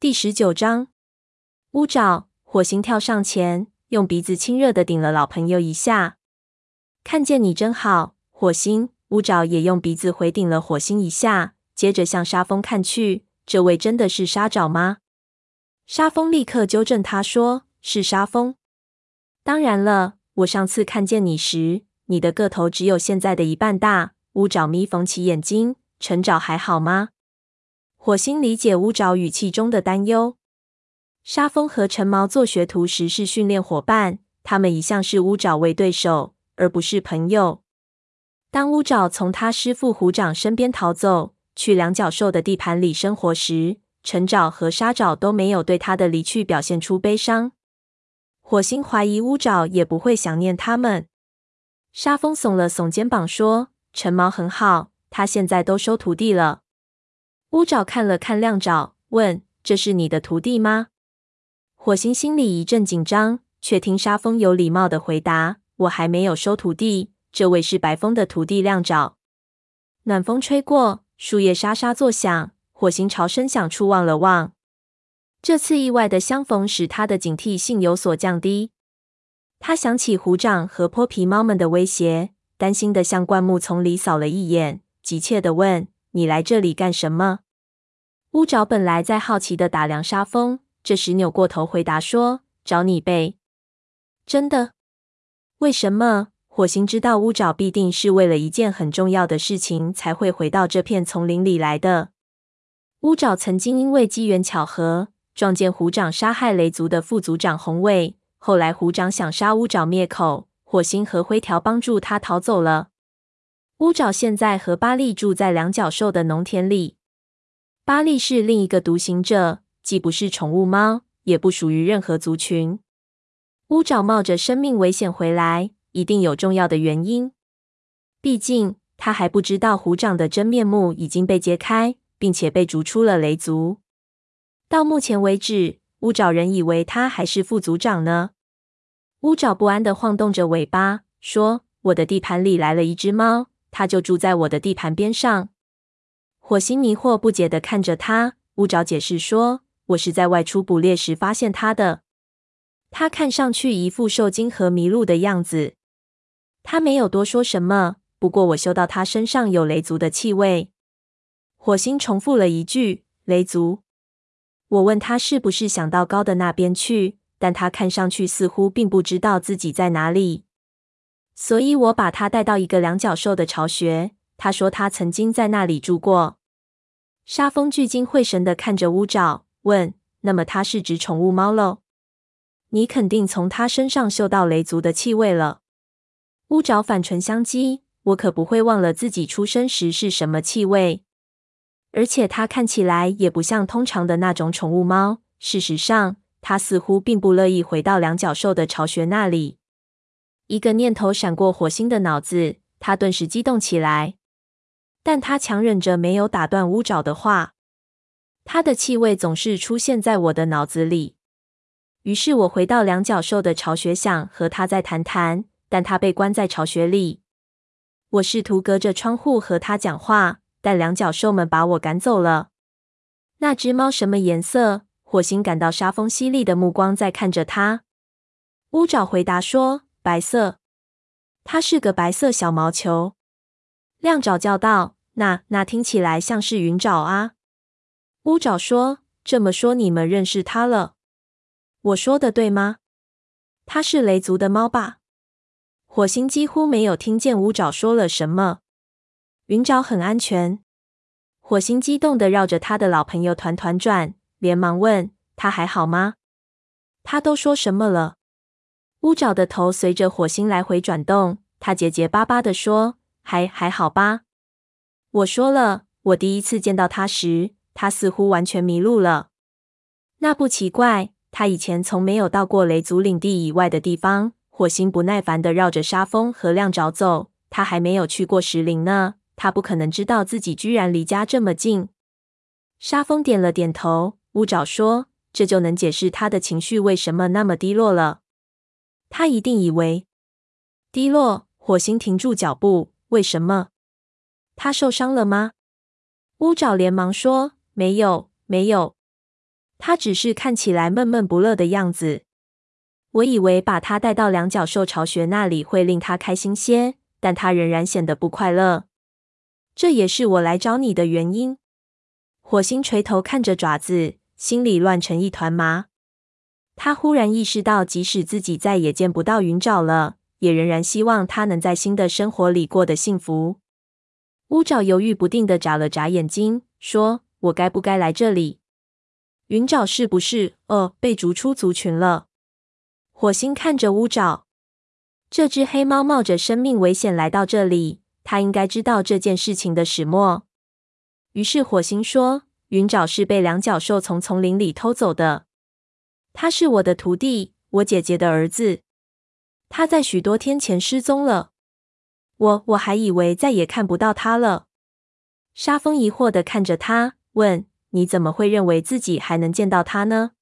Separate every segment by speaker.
Speaker 1: 第十九章，乌爪。火星跳上前，用鼻子亲热的顶了老朋友一下。看见你真好，火星。乌爪也用鼻子回顶了火星一下，接着向沙蜂看去。这位真的是沙爪吗？沙蜂立刻纠正他说：“是沙蜂。”当然了，我上次看见你时，你的个头只有现在的一半大。乌爪眯缝起眼睛，陈爪还好吗？火星理解乌爪语气中的担忧。沙蜂和陈毛做学徒时是训练伙伴，他们一向视乌爪为对手，而不是朋友。当乌爪从他师父虎掌身边逃走，去两角兽的地盘里生活时，陈爪和沙爪都没有对他的离去表现出悲伤。火星怀疑乌爪也不会想念他们。沙蜂耸了耸肩膀说：“陈毛很好，他现在都收徒弟了。”乌爪看了看亮爪，问：“这是你的徒弟吗？”火星心里一阵紧张，却听沙风有礼貌的回答：“我还没有收徒弟，这位是白风的徒弟亮爪。”暖风吹过，树叶沙沙作响。火星朝声响处望了望，这次意外的相逢使他的警惕性有所降低。他想起虎掌和泼皮猫们的威胁，担心的向灌木丛里扫了一眼，急切的问。你来这里干什么？乌爪本来在好奇的打量沙风，这时扭过头回答说：“找你呗。”真的？为什么？火星知道乌爪必定是为了一件很重要的事情才会回到这片丛林里来的。乌爪曾经因为机缘巧合撞见虎掌杀害雷族的副族长红尾，后来虎掌想杀乌爪灭口，火星和灰条帮助他逃走了。乌爪现在和巴利住在两角兽的农田里。巴利是另一个独行者，既不是宠物猫，也不属于任何族群。乌爪冒着生命危险回来，一定有重要的原因。毕竟他还不知道虎掌的真面目已经被揭开，并且被逐出了雷族。到目前为止，乌爪人以为他还是副族长呢。乌爪不安地晃动着尾巴，说：“我的地盘里来了一只猫。”它就住在我的地盘边上。火星迷惑不解地看着他。乌爪解释说：“我是在外出捕猎时发现他的。他看上去一副受惊和迷路的样子。他没有多说什么。不过我嗅到他身上有雷族的气味。”火星重复了一句：“雷族。”我问他是不是想到高的那边去，但他看上去似乎并不知道自己在哪里。所以我把他带到一个两角兽的巢穴。他说他曾经在那里住过。沙风聚精会神地看着乌爪，问：“那么它是只宠物猫喽？你肯定从它身上嗅到雷族的气味了。”乌爪反唇相讥：“我可不会忘了自己出生时是什么气味。而且它看起来也不像通常的那种宠物猫。事实上，它似乎并不乐意回到两角兽的巢穴那里。”一个念头闪过火星的脑子，他顿时激动起来，但他强忍着没有打断乌爪的话。他的气味总是出现在我的脑子里。于是我回到两角兽的巢穴，想和他再谈谈，但他被关在巢穴里。我试图隔着窗户和他讲话，但两角兽们把我赶走了。那只猫什么颜色？火星感到沙风犀利的目光在看着他。乌爪回答说。白色，它是个白色小毛球。亮爪叫道：“那那听起来像是云爪啊！”乌爪说：“这么说你们认识它了？我说的对吗？它是雷族的猫吧？”火星几乎没有听见乌爪说了什么。云爪很安全。火星激动的绕着他的老朋友团团转，连忙问：“他还好吗？他都说什么了？”乌爪的头随着火星来回转动，他结结巴巴的说：“还还好吧。”我说了，我第一次见到他时，他似乎完全迷路了。那不奇怪，他以前从没有到过雷族领地以外的地方。火星不耐烦的绕着沙峰和亮爪走，他还没有去过石林呢，他不可能知道自己居然离家这么近。沙峰点了点头。乌爪说：“这就能解释他的情绪为什么那么低落了。”他一定以为低落。火星停住脚步。为什么？他受伤了吗？乌爪连忙说：“没有，没有。”他只是看起来闷闷不乐的样子。我以为把他带到两脚兽巢穴那里会令他开心些，但他仍然显得不快乐。这也是我来找你的原因。火星垂头看着爪子，心里乱成一团麻。他忽然意识到，即使自己再也见不到云爪了，也仍然希望他能在新的生活里过得幸福。乌爪犹豫不定地眨了眨眼睛，说：“我该不该来这里？云爪是不是……呃，被逐出族群了？”火星看着乌爪，这只黑猫冒着生命危险来到这里，它应该知道这件事情的始末。于是火星说：“云爪是被两脚兽从丛林里偷走的。他是我的徒弟，我姐姐的儿子。他在许多天前失踪了。我我还以为再也看不到他了。”沙风疑惑的看着他，问：“你怎么会认为自己还能见到他呢？”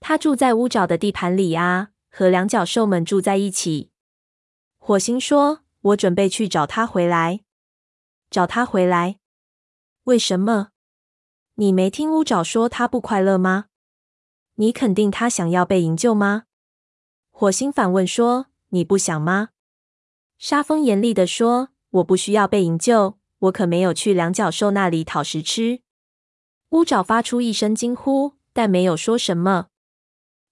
Speaker 1: 他住在乌爪的地盘里啊，和两脚兽们住在一起。火星说：“我准备去找他回来。找他回来？为什么？你没听乌爪说他不快乐吗？你肯定他想要被营救吗？”火星反问说：“你不想吗？”沙风严厉地说：“我不需要被营救，我可没有去两脚兽那里讨食吃。”乌爪发出一声惊呼，但没有说什么。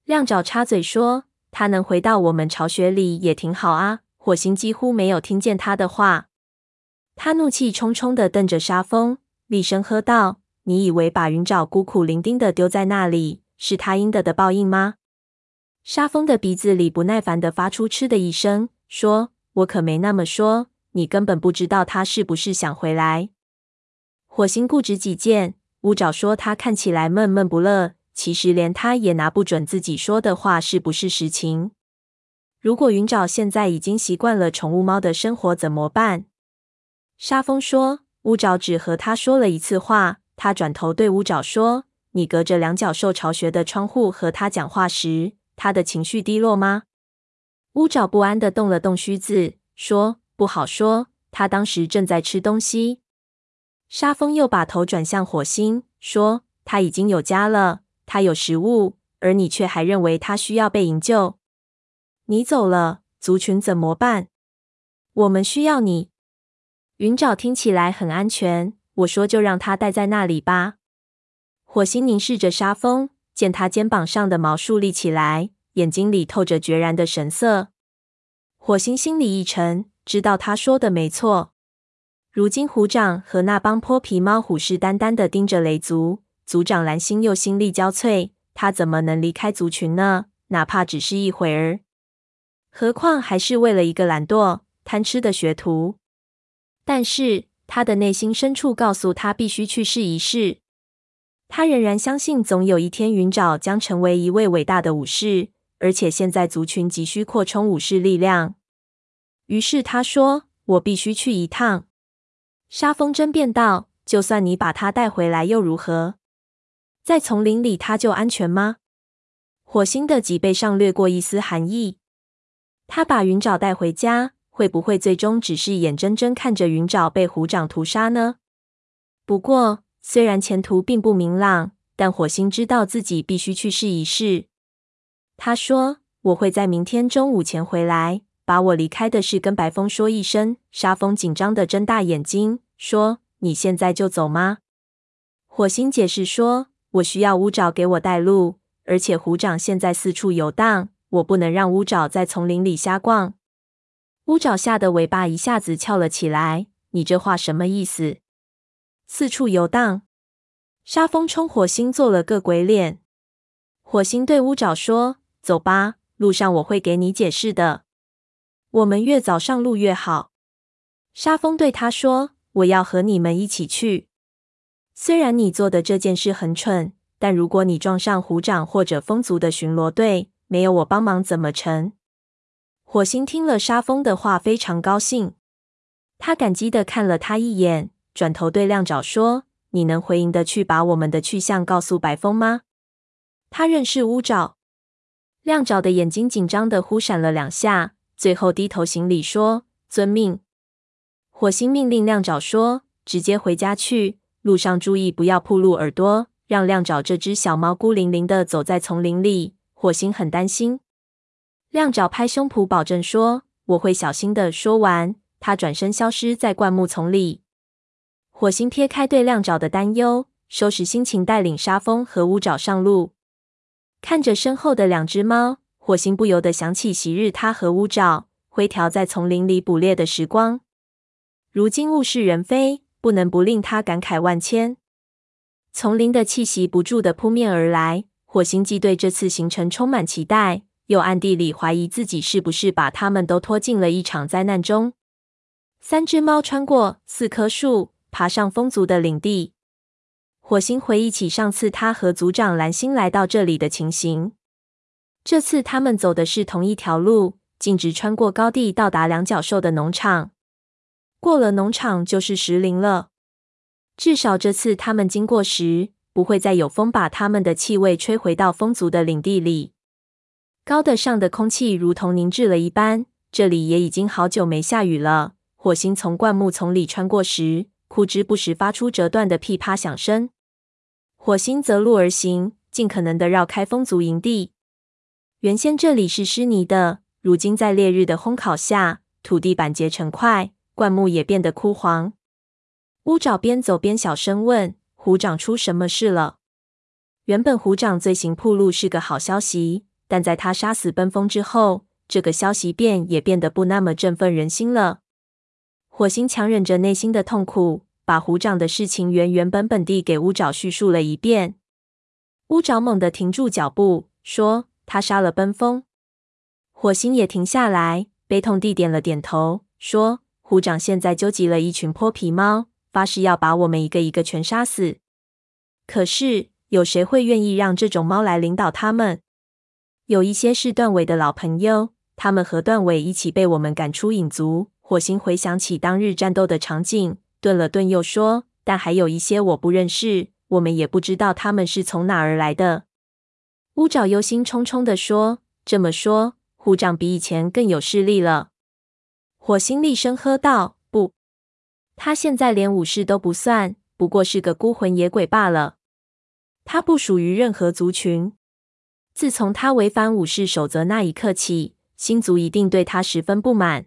Speaker 1: 亮爪插嘴说：“他能回到我们巢穴里也挺好啊。”火星几乎没有听见他的话，他怒气冲冲地瞪着沙风，厉声喝道：“你以为把云爪孤苦伶仃地丢在那里，是他应得的报应吗？”沙风的鼻子里不耐烦地发出“嗤”的一声，说：“我可没那么说，你根本不知道他是不是想回来。”火星固执己见，乌爪说他看起来闷闷不乐。其实连他也拿不准自己说的话是不是实情。如果云爪现在已经习惯了宠物猫的生活，怎么办？沙风说：“乌爪只和他说了一次话。”他转头对乌爪说：“你隔着两脚兽巢穴的窗户和他讲话时，他的情绪低落吗？”乌爪不安地动了动须子，说：“不好说。他当时正在吃东西。”沙风又把头转向火星，说：“他已经有家了。”他有食物，而你却还认为他需要被营救。你走了，族群怎么办？我们需要你。云爪听起来很安全，我说就让他待在那里吧。火星凝视着沙风，见他肩膀上的毛竖立起来，眼睛里透着决然的神色。火星心里一沉，知道他说的没错。如今虎掌和那帮泼皮猫虎视眈眈的盯着雷族。族长蓝星又心力交瘁，他怎么能离开族群呢？哪怕只是一会儿，何况还是为了一个懒惰、贪吃的学徒。但是他的内心深处告诉他，必须去试一试。他仍然相信，总有一天云爪将成为一位伟大的武士，而且现在族群急需扩充武士力量。于是他说：“我必须去一趟。”沙风争辩道：“就算你把他带回来，又如何？”在丛林里，他就安全吗？火星的脊背上掠过一丝寒意。他把云爪带回家，会不会最终只是眼睁睁看着云爪被虎掌屠杀呢？不过，虽然前途并不明朗，但火星知道自己必须去试一试。他说：“我会在明天中午前回来，把我离开的事跟白风说一声。”沙风紧张地睁大眼睛说：“你现在就走吗？”火星解释说。我需要乌爪给我带路，而且虎掌现在四处游荡，我不能让乌爪在丛林里瞎逛。乌爪吓得尾巴一下子翘了起来。你这话什么意思？四处游荡？沙风冲火星做了个鬼脸。火星对乌爪说：“走吧，路上我会给你解释的。我们越早上路越好。”沙风对他说：“我要和你们一起去。”虽然你做的这件事很蠢，但如果你撞上虎掌或者风族的巡逻队，没有我帮忙怎么成？火星听了沙风的话，非常高兴。他感激地看了他一眼，转头对亮爪说：“你能回营的去把我们的去向告诉白风吗？”他认识乌爪。亮爪的眼睛紧张的忽闪了两下，最后低头行礼说：“遵命。”火星命令亮爪说：“直接回家去。”路上注意不要暴露耳朵，让亮爪这只小猫孤零零的走在丛林里。火星很担心。亮爪拍胸脯保证说：“我会小心的。”说完，他转身消失在灌木丛里。火星撇开对亮爪的担忧，收拾心情，带领沙风和乌爪上路。看着身后的两只猫，火星不由得想起昔日他和乌爪、灰条在丛林里捕猎的时光。如今物是人非，不能不令他感慨万千。丛林的气息不住地扑面而来，火星既对这次行程充满期待，又暗地里怀疑自己是不是把他们都拖进了一场灾难中。三只猫穿过四棵树，爬上风族的领地。火星回忆起上次他和族长蓝星来到这里的情形。这次他们走的是同一条路，径直穿过高地，到达两角兽的农场。过了农场就是石林了。至少这次他们经过时，不会再有风把他们的气味吹回到风族的领地里。高的上的空气如同凝滞了一般。这里也已经好久没下雨了。火星从灌木丛里穿过时，枯枝不时发出折断的噼啪响声。火星择路而行，尽可能的绕开风族营地。原先这里是湿泥的，如今在烈日的烘烤下，土地板结成块，灌木也变得枯黄。乌爪边走边小声问：“虎长出什么事了？”原本虎长罪行暴露是个好消息，但在他杀死奔风之后，这个消息便也变得不那么振奋人心了。火星强忍着内心的痛苦。把虎掌的事情原原本本地给乌爪叙述了一遍。乌爪猛地停住脚步，说：“他杀了奔风。”火星也停下来，悲痛地点了点头，说：“虎掌现在纠集了一群泼皮猫，发誓要把我们一个一个全杀死。可是有谁会愿意让这种猫来领导他们？有一些是段尾的老朋友，他们和段尾一起被我们赶出影族。”火星回想起当日战斗的场景。顿了顿，又说：“但还有一些我不认识，我们也不知道他们是从哪儿来的。”乌爪忧心忡忡地说：“这么说，虎长比以前更有势力了。”火星厉声喝道：“不，他现在连武士都不算，不过是个孤魂野鬼罢了。他不属于任何族群。自从他违反武士守则那一刻起，星族一定对他十分不满。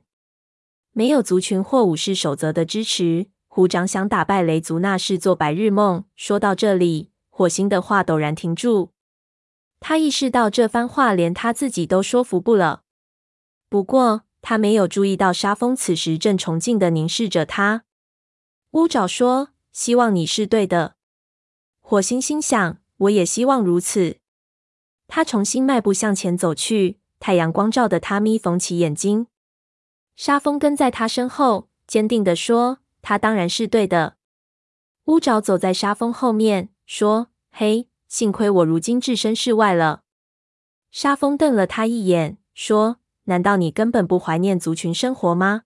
Speaker 1: 没有族群或武士守则的支持。”虎掌想打败雷族，那是做白日梦。说到这里，火星的话陡然停住。他意识到这番话连他自己都说服不了。不过，他没有注意到沙蜂此时正崇敬地凝视着他。乌爪说：“希望你是对的。”火星心想：“我也希望如此。”他重新迈步向前走去，太阳光照的他眯缝起眼睛。沙蜂跟在他身后，坚定地说。他当然是对的。乌爪走在沙峰后面，说：“嘿，幸亏我如今置身事外了。”沙峰瞪了他一眼，说：“难道你根本不怀念族群生活吗？”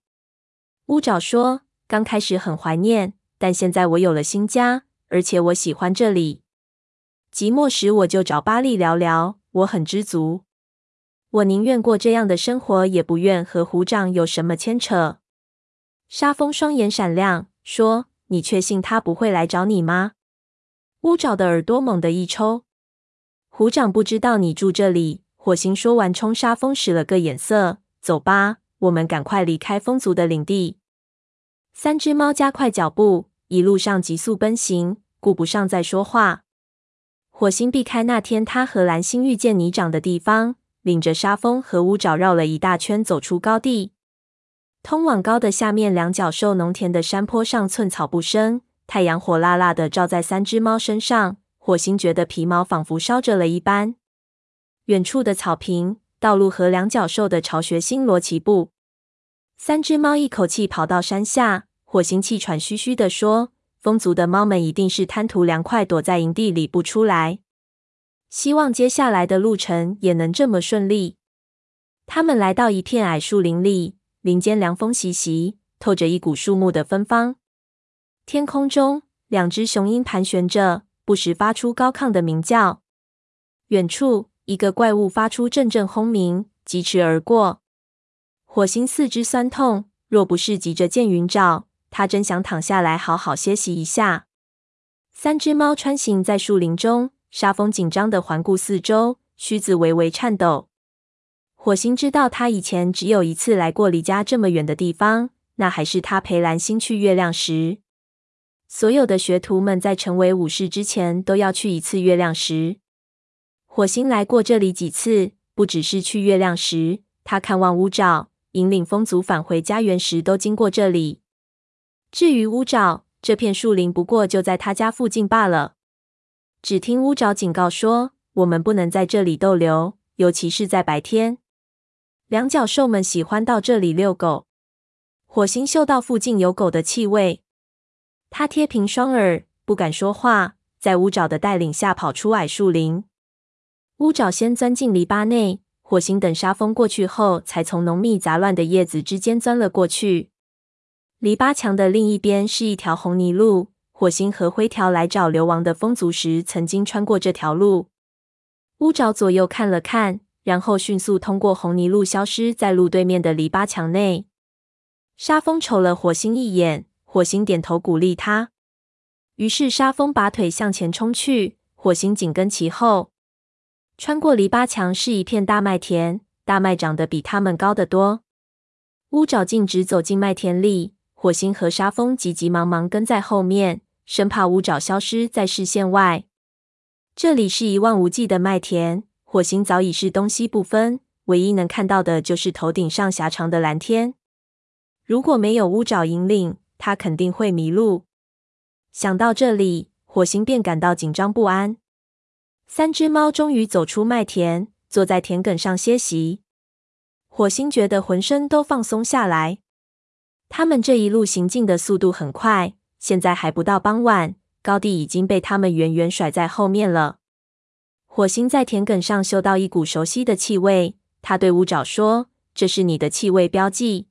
Speaker 1: 乌爪说：“刚开始很怀念，但现在我有了新家，而且我喜欢这里。寂寞时我就找巴利聊聊，我很知足。我宁愿过这样的生活，也不愿和虎掌有什么牵扯。”沙风双眼闪亮，说：“你确信他不会来找你吗？”乌爪的耳朵猛地一抽。虎掌不知道你住这里。火星说完，冲沙风使了个眼色：“走吧，我们赶快离开风族的领地。”三只猫加快脚步，一路上急速奔行，顾不上再说话。火星避开那天他和蓝星遇见泥掌的地方，领着沙风和乌爪绕了一大圈，走出高地。通往高的下面两角兽农田的山坡上，寸草不生。太阳火辣辣的照在三只猫身上，火星觉得皮毛仿佛烧着了一般。远处的草坪、道路和两角兽的巢穴星罗棋布。三只猫一口气跑到山下，火星气喘吁吁地说：“蜂族的猫们一定是贪图凉快，躲在营地里不出来。希望接下来的路程也能这么顺利。”他们来到一片矮树林里。林间凉风习习，透着一股树木的芬芳。天空中，两只雄鹰盘旋着，不时发出高亢的鸣叫。远处，一个怪物发出阵阵轰鸣，疾驰而过。火星四肢酸痛，若不是急着见云沼，他真想躺下来好好歇息一下。三只猫穿行在树林中，沙风紧张地环顾四周，须子微微颤抖。火星知道，他以前只有一次来过离家这么远的地方，那还是他陪蓝星去月亮时。所有的学徒们在成为武士之前都要去一次月亮石。火星来过这里几次，不只是去月亮石，他看望乌爪，引领风族返回家园时都经过这里。至于乌爪，这片树林不过就在他家附近罢了。只听乌爪警告说：“我们不能在这里逗留，尤其是在白天。两脚兽们喜欢到这里遛狗。”火星嗅到附近有狗的气味。他贴平双耳，不敢说话，在乌爪的带领下跑出矮树林。乌爪先钻进篱笆内，火星等沙风过去后，才从浓密杂乱的叶子之间钻了过去。篱笆墙的另一边是一条红泥路，火星和灰条来找流亡的风族时曾经穿过这条路。乌爪左右看了看，然后迅速通过红泥路，消失在路对面的篱笆墙内。沙风瞅了火星一眼。火星点头鼓励他，于是沙风拔腿向前冲去，火星紧跟其后。穿过篱笆墙是一片大麦田，大麦长得比他们高得多。乌爪径直走进麦田里，火星和沙风急急忙忙跟在后面，生怕乌爪消失在视线外。这里是一望无际的麦田，火星早已是东西不分，唯一能看到的就是头顶上狭长的蓝天。如果没有乌爪引领，他肯定会迷路。想到这里，火星便感到紧张不安。三只猫终于走出麦田，坐在田埂上歇息。火星觉得浑身都放松下来。他们这一路行进的速度很快，现在还不到傍晚，高地已经被他们远远甩在后面了。火星在田埂上嗅到一股熟悉的气味，他对乌爪说：“这是你的气味标记。”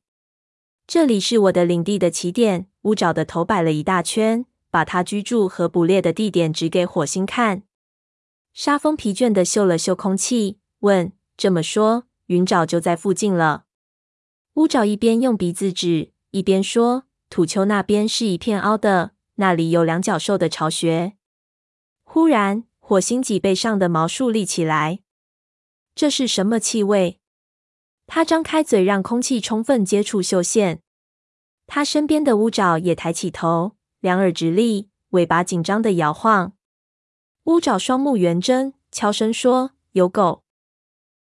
Speaker 1: 这里是我的领地的起点。乌爪的头摆了一大圈，把他居住和捕猎的地点指给火星看。沙风疲倦地嗅了嗅空气，问：“这么说，云沼就在附近了？”乌爪一边用鼻子指，一边说：“土丘那边是一片凹的，那里有两脚兽的巢穴。”忽然，火星脊背上的毛竖立起来。这是什么气味？他张开嘴，让空气充分接触嗅线。他身边的乌爪也抬起头，两耳直立，尾巴紧张的摇晃。乌爪双目圆睁，悄声说：“有狗。”